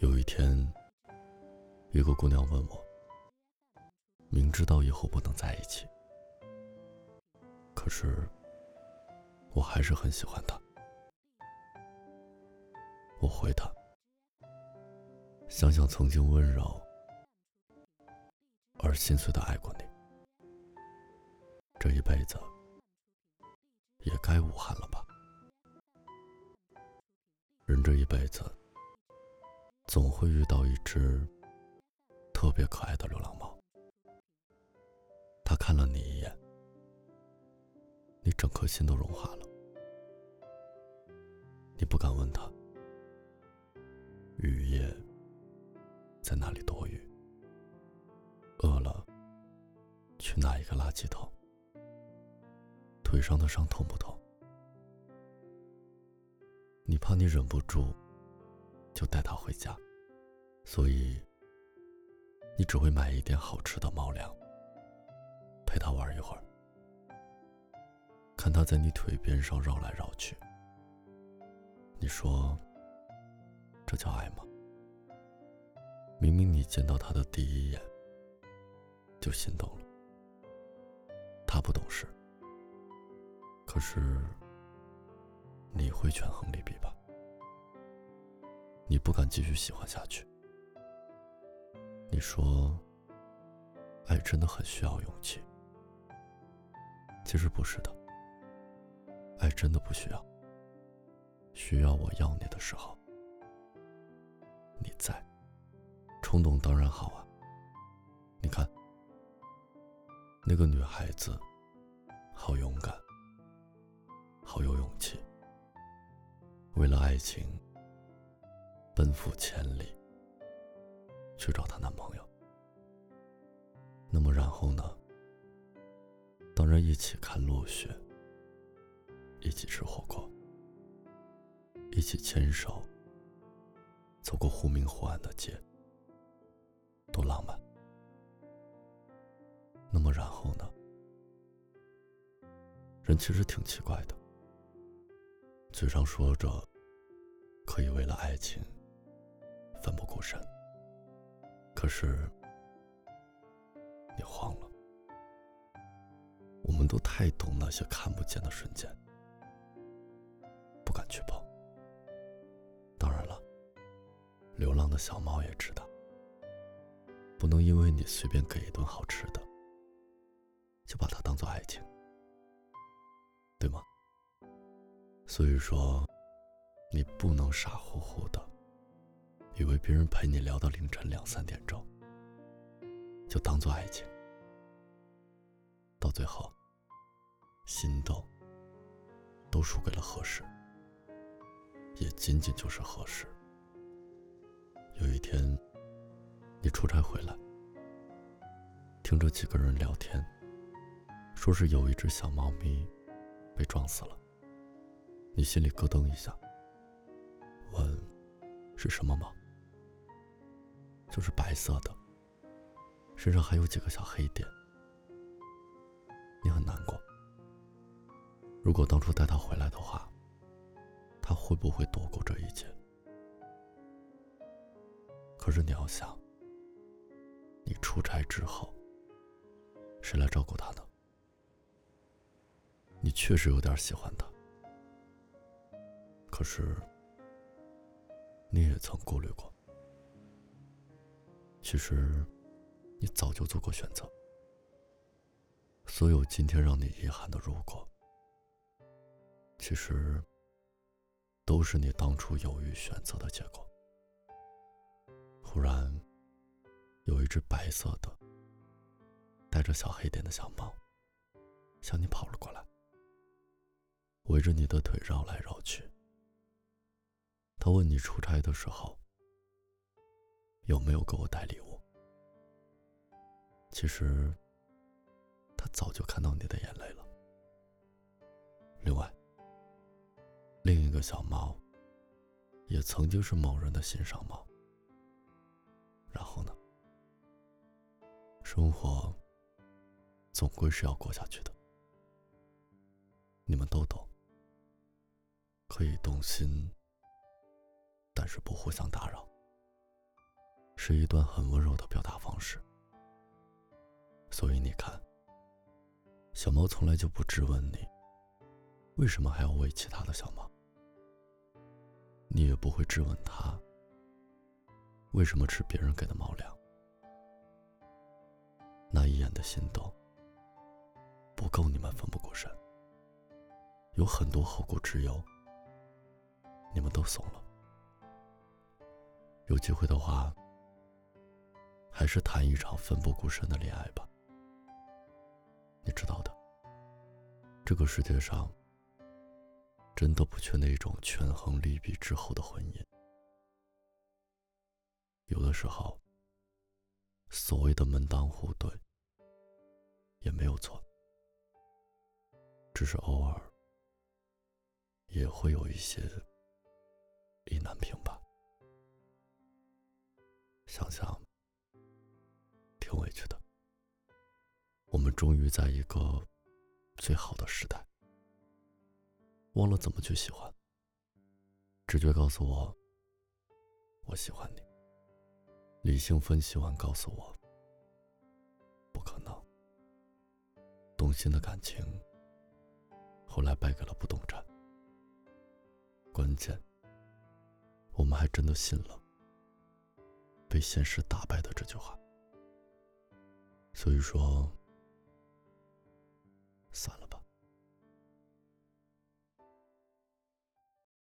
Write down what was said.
有一天，一个姑娘问我：“明知道以后不能在一起，可是我还是很喜欢他。”我回她：“想想曾经温柔而心碎的爱过你，这一辈子也该无憾了吧？人这一辈子。”总会遇到一只特别可爱的流浪猫，它看了你一眼，你整颗心都融化了。你不敢问它，雨夜在哪里躲雨？饿了去拿一个垃圾桶？腿上的伤痛不痛？你怕你忍不住。就带它回家，所以你只会买一点好吃的猫粮，陪它玩一会儿，看它在你腿边上绕来绕去。你说这叫爱吗？明明你见到它的第一眼就心动了，它不懂事，可是你会权衡利弊吧？你不敢继续喜欢下去。你说，爱真的很需要勇气。其实不是的，爱真的不需要。需要我要你的时候，你在。冲动当然好啊。你看，那个女孩子，好勇敢，好有勇气，为了爱情。奔赴千里去找她男朋友，那么然后呢？当然一起看落雪，一起吃火锅，一起牵手走过忽明忽暗的街，多浪漫。那么然后呢？人其实挺奇怪的，嘴上说着可以为了爱情。可是你慌了。我们都太懂那些看不见的瞬间，不敢去碰。当然了，流浪的小猫也知道，不能因为你随便给一顿好吃的，就把它当做爱情，对吗？所以说，你不能傻乎乎的。以为别人陪你聊到凌晨两三点钟，就当做爱情，到最后，心动都输给了合适，也仅仅就是合适。有一天，你出差回来，听着几个人聊天，说是有一只小猫咪被撞死了，你心里咯噔一下，问是什么猫？就是白色的，身上还有几个小黑点。你很难过。如果当初带他回来的话，他会不会躲过这一切？可是你要想，你出差之后，谁来照顾他呢？你确实有点喜欢他，可是你也曾顾虑过。其实，你早就做过选择。所有今天让你遗憾的如果，其实都是你当初犹豫选择的结果。忽然，有一只白色的、带着小黑点的小猫，向你跑了过来，围着你的腿绕来绕去。他问你出差的时候。有没有给我带礼物？其实，他早就看到你的眼泪了。另外，另一个小猫，也曾经是某人的心上猫。然后呢？生活总归是要过下去的。你们都懂，可以动心，但是不互相打扰。是一段很温柔的表达方式。所以你看，小猫从来就不质问你，为什么还要喂其他的小猫。你也不会质问它，为什么吃别人给的猫粮。那一眼的心动，不够你们奋不顾身。有很多后顾之忧，你们都怂了。有机会的话，还是谈一场奋不顾身的恋爱吧。你知道的，这个世界上真的不缺那种权衡利弊之后的婚姻。有的时候，所谓的门当户对也没有错，只是偶尔也会有一些意难平吧。想想，挺委屈的。我们终于在一个最好的时代，忘了怎么去喜欢。直觉告诉我，我喜欢你。理性分析完告诉我，不可能。动心的感情，后来败给了不动产。关键，我们还真的信了。被现实打败的这句话，所以说，算了。